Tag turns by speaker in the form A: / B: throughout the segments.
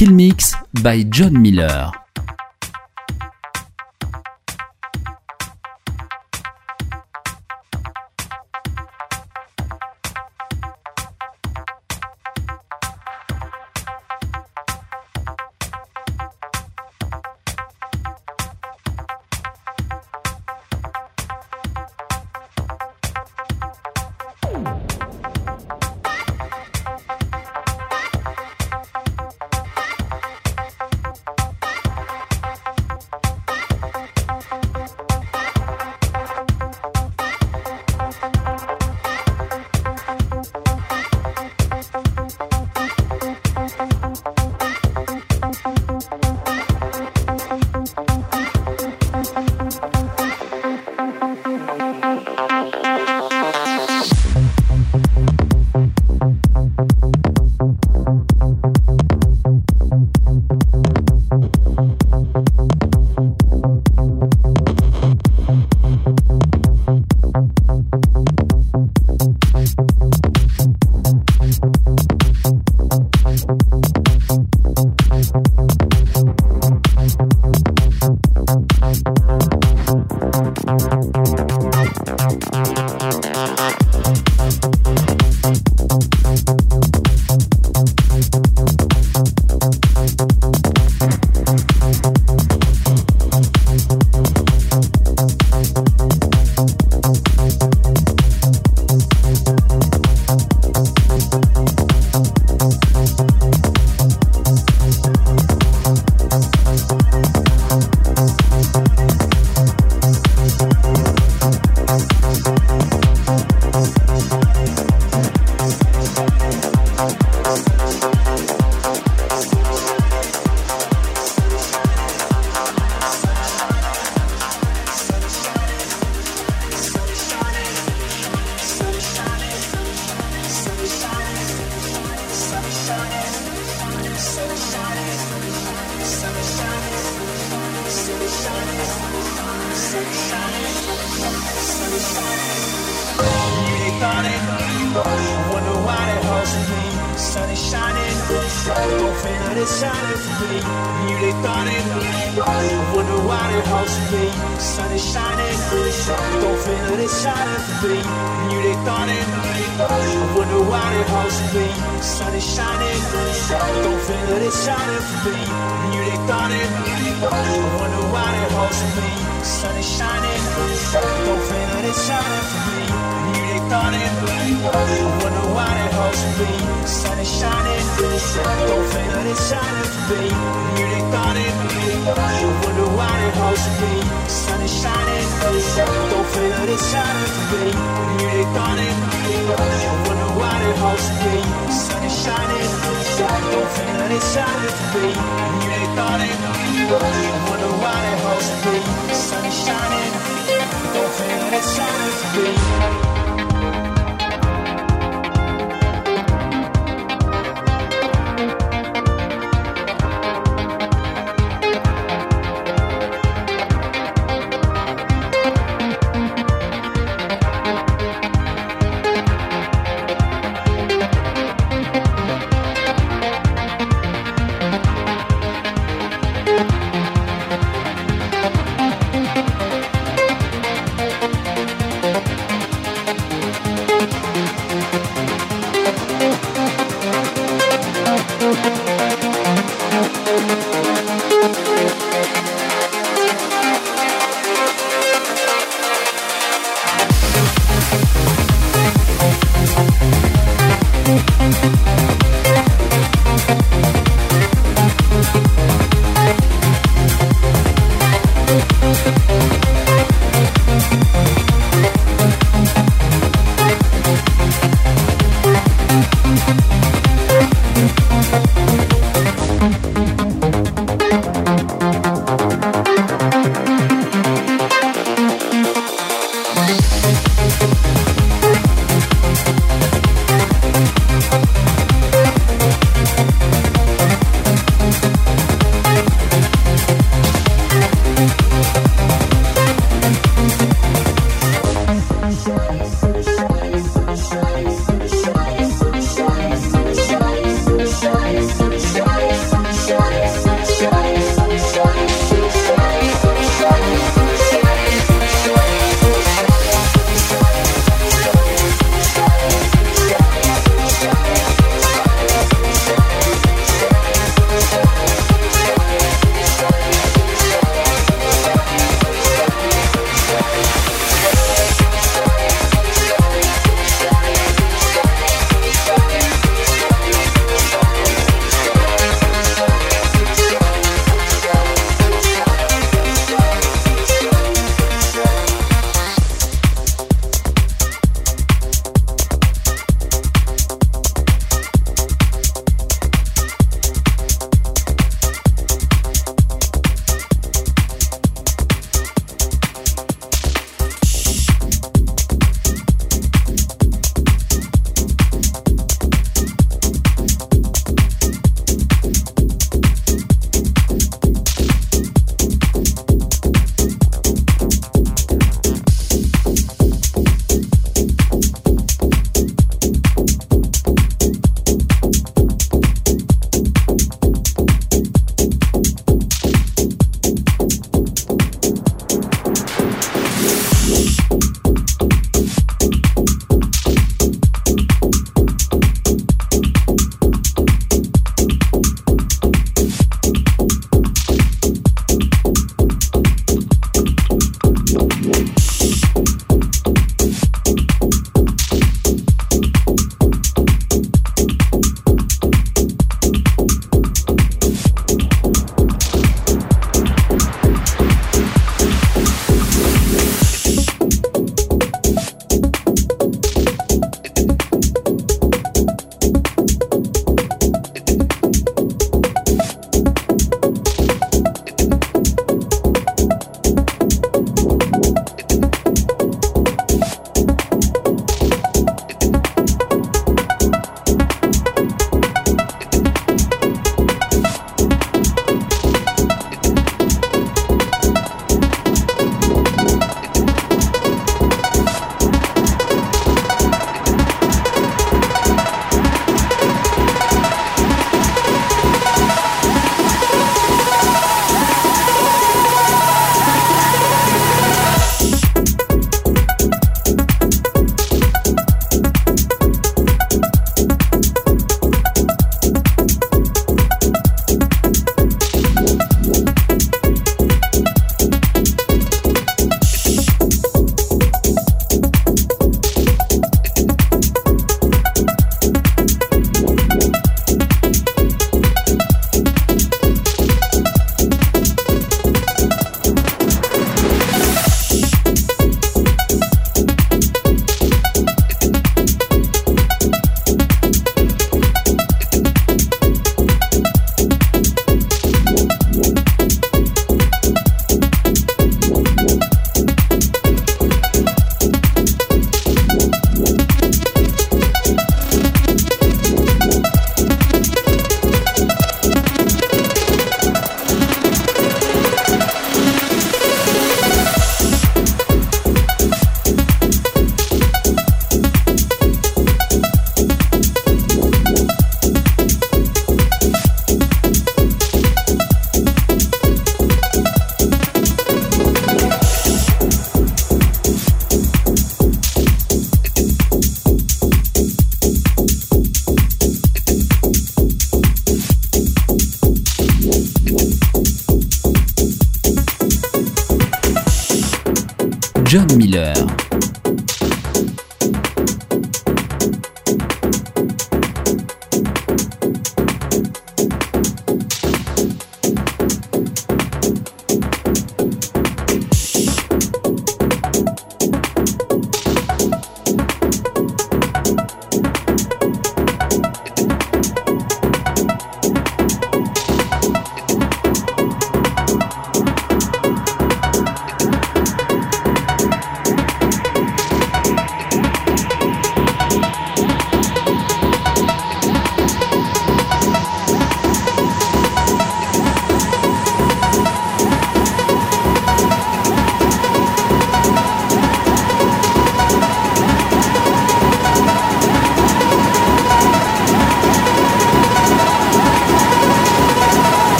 A: Skill Mix by John Miller.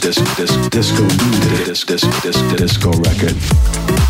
B: disc disc disc disco disc disc disc disco record.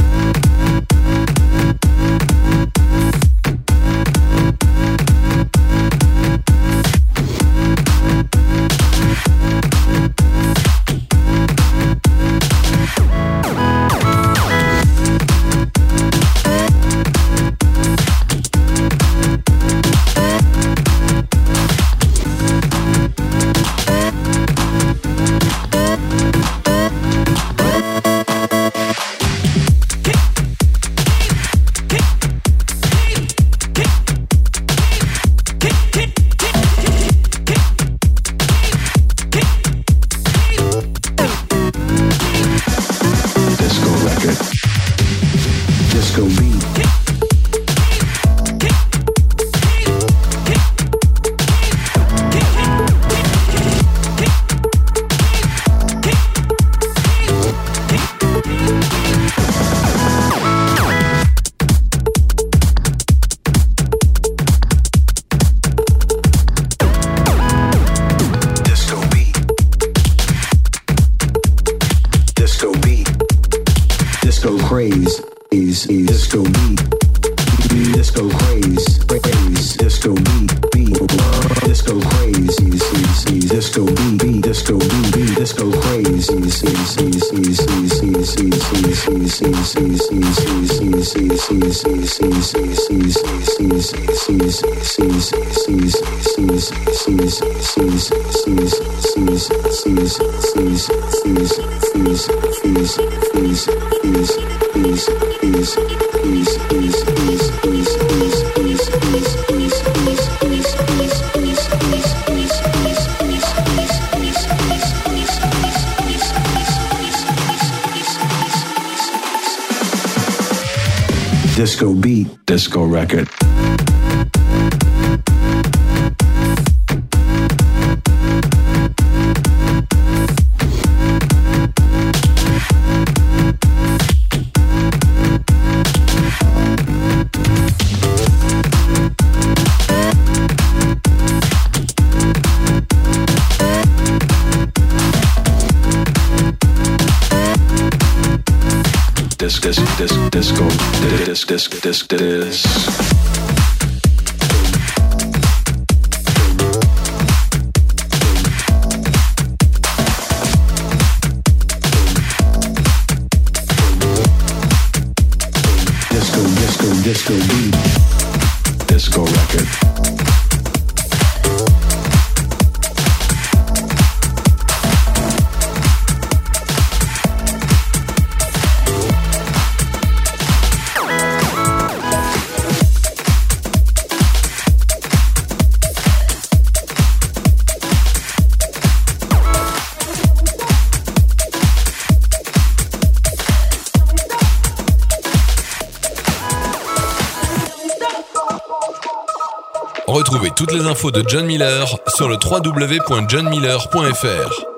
C: disc disc disco disc disc disc disc
A: toutes les infos de John Miller sur le www.johnmiller.fr.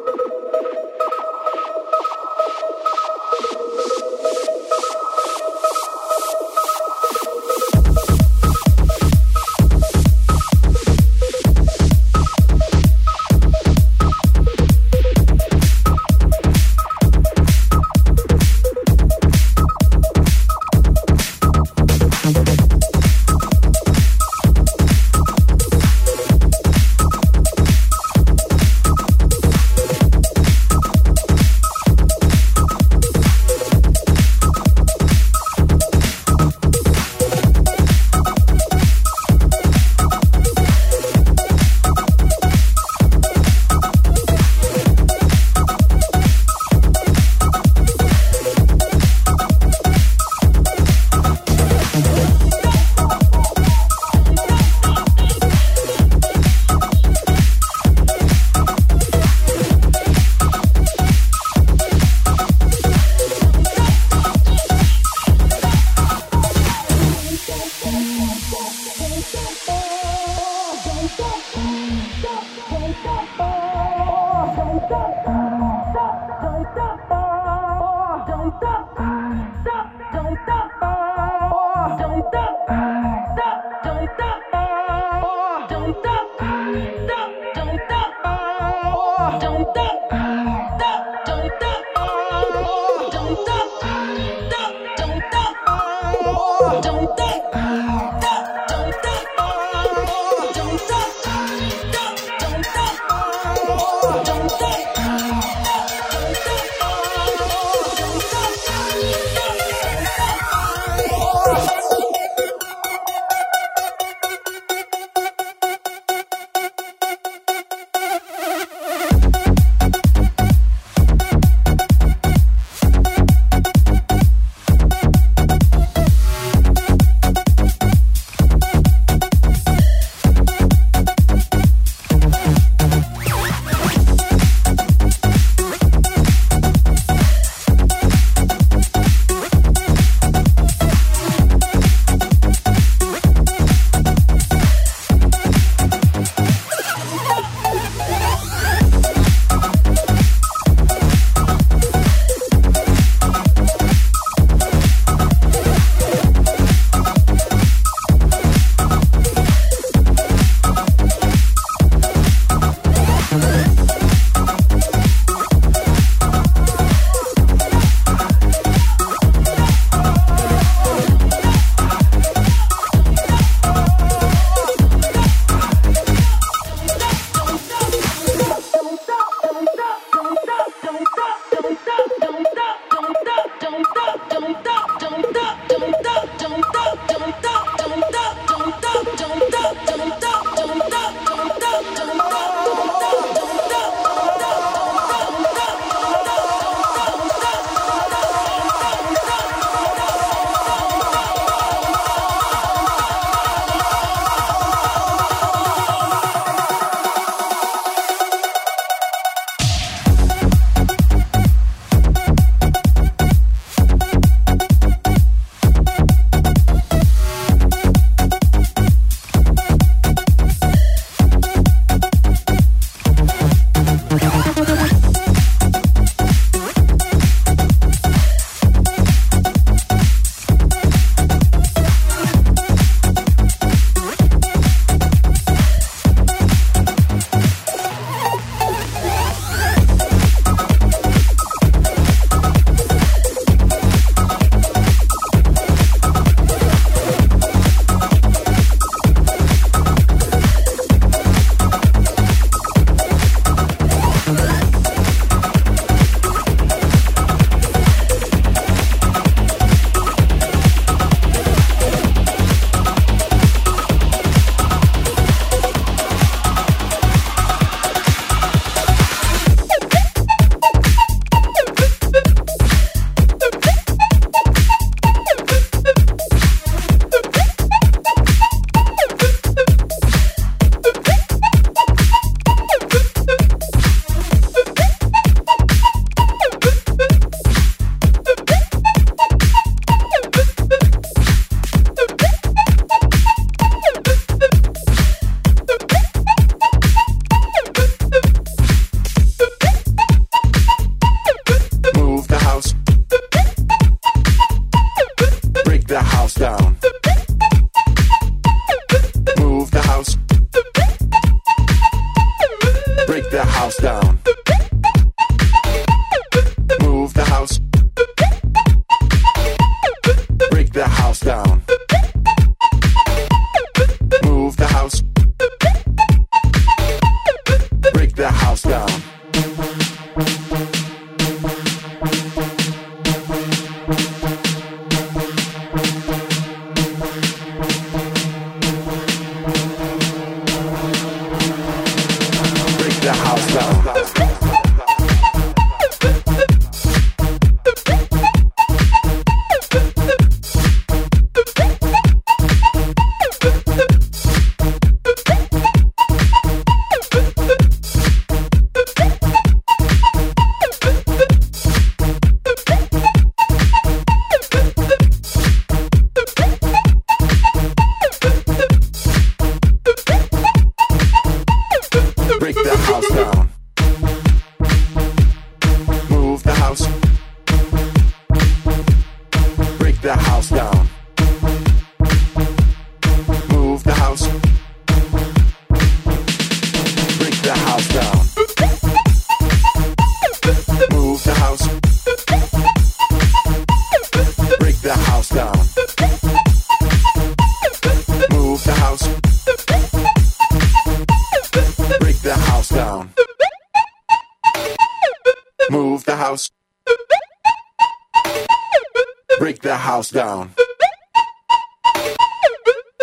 D: Break the house down.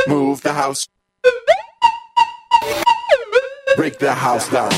D: Move the house. Break the house down.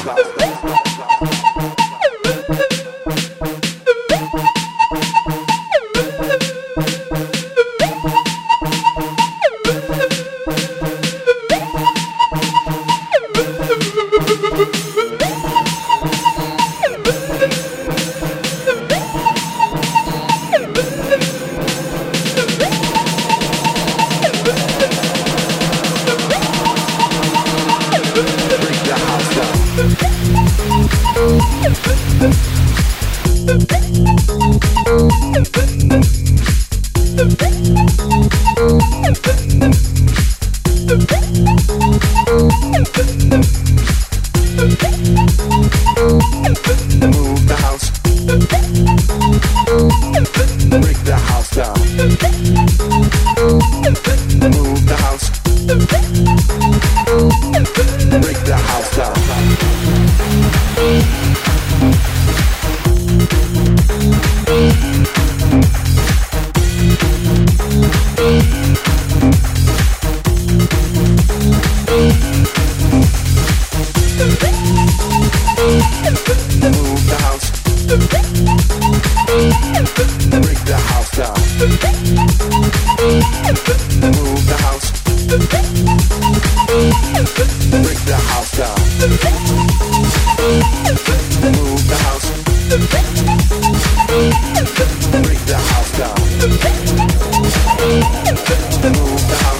D: Move the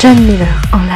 E: John Miller en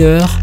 F: Miller,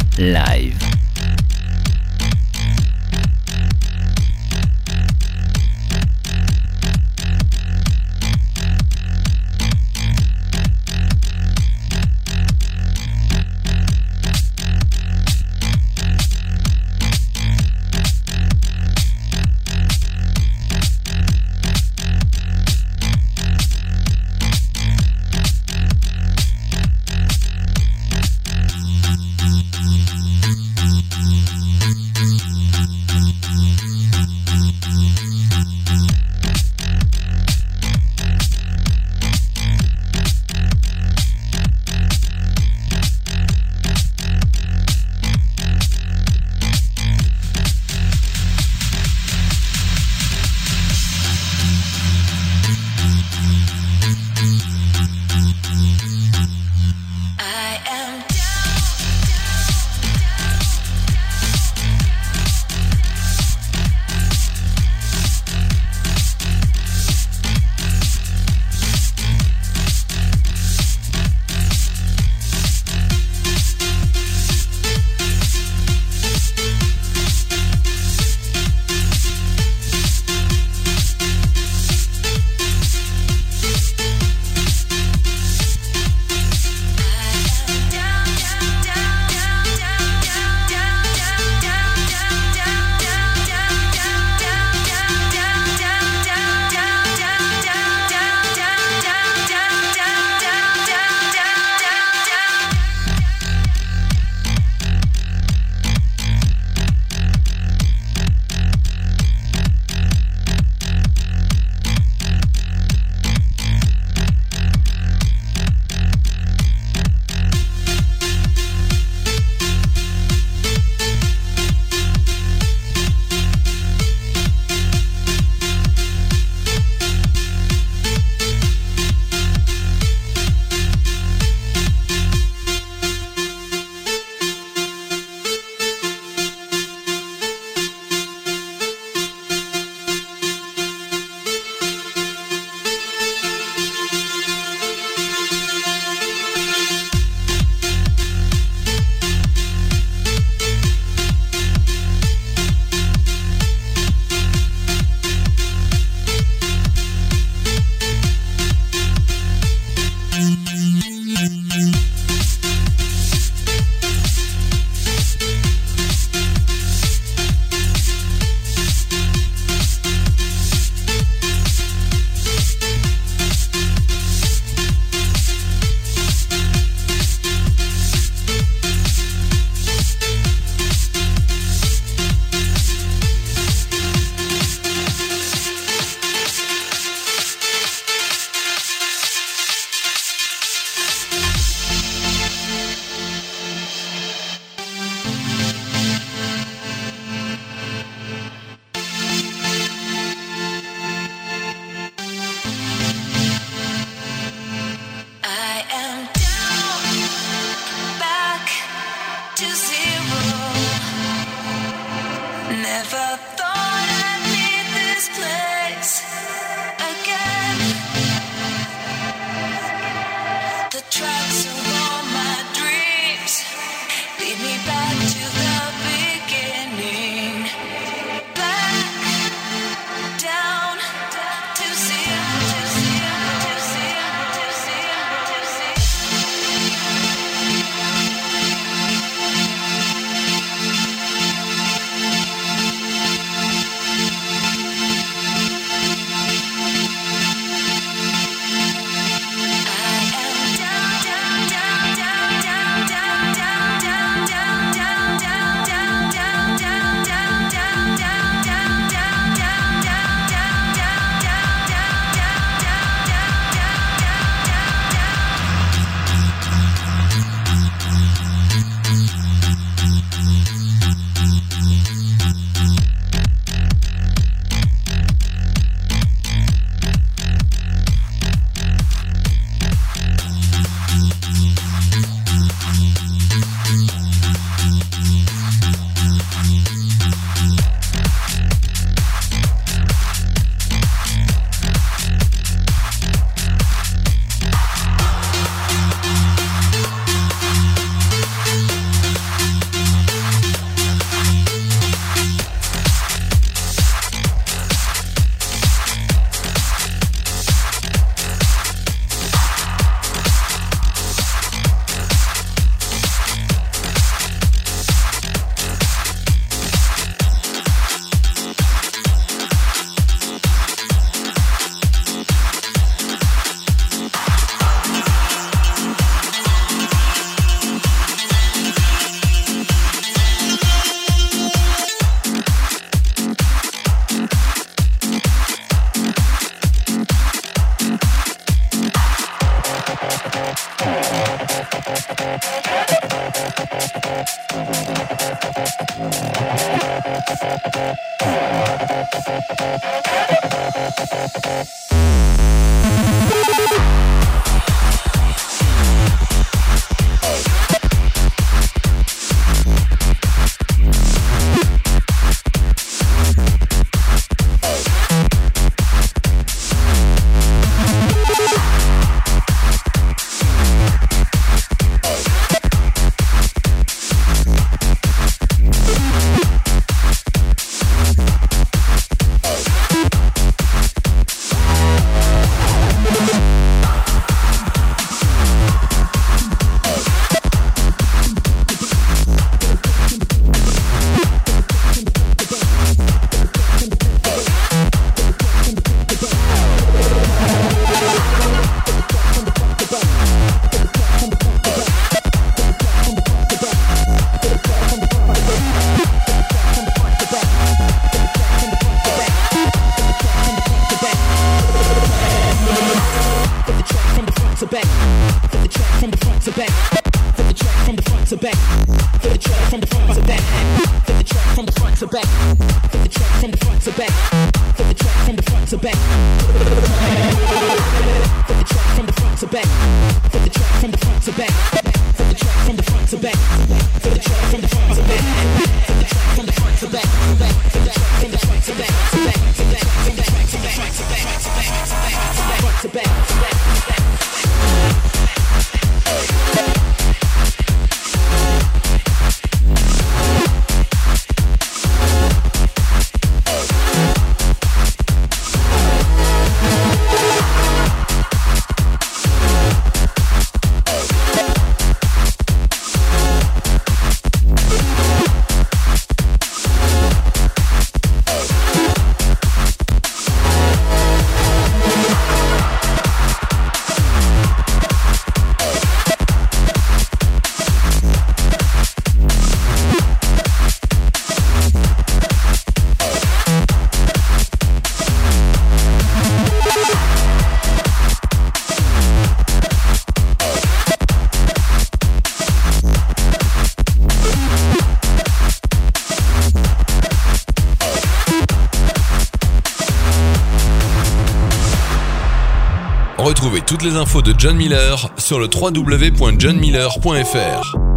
A: toutes les infos de John Miller sur le www.johnmiller.fr.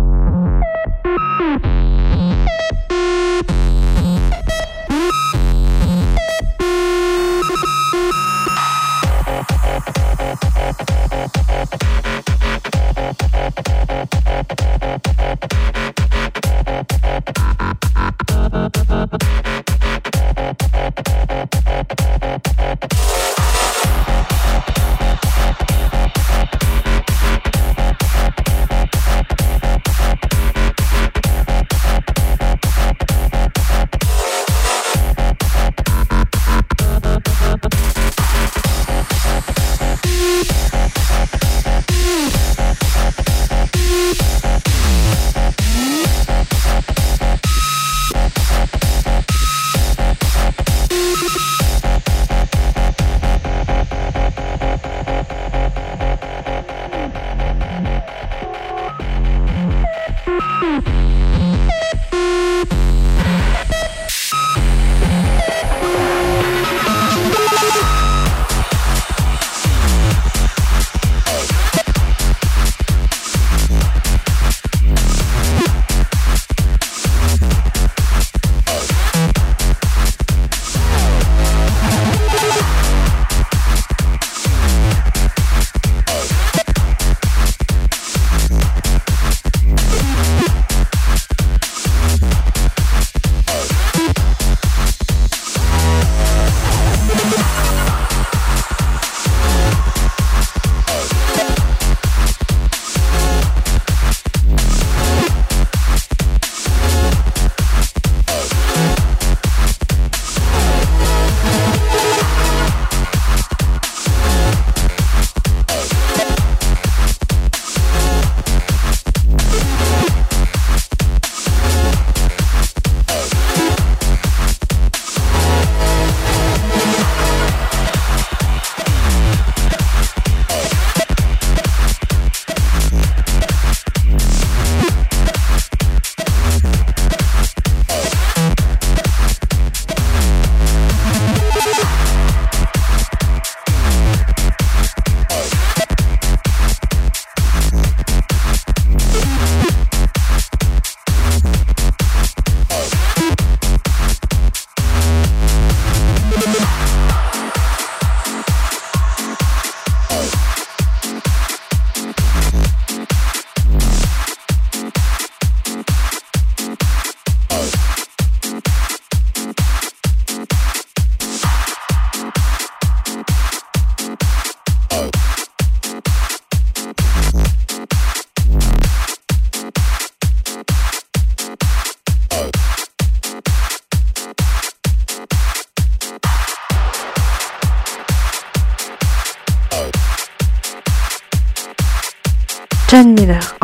E: Live.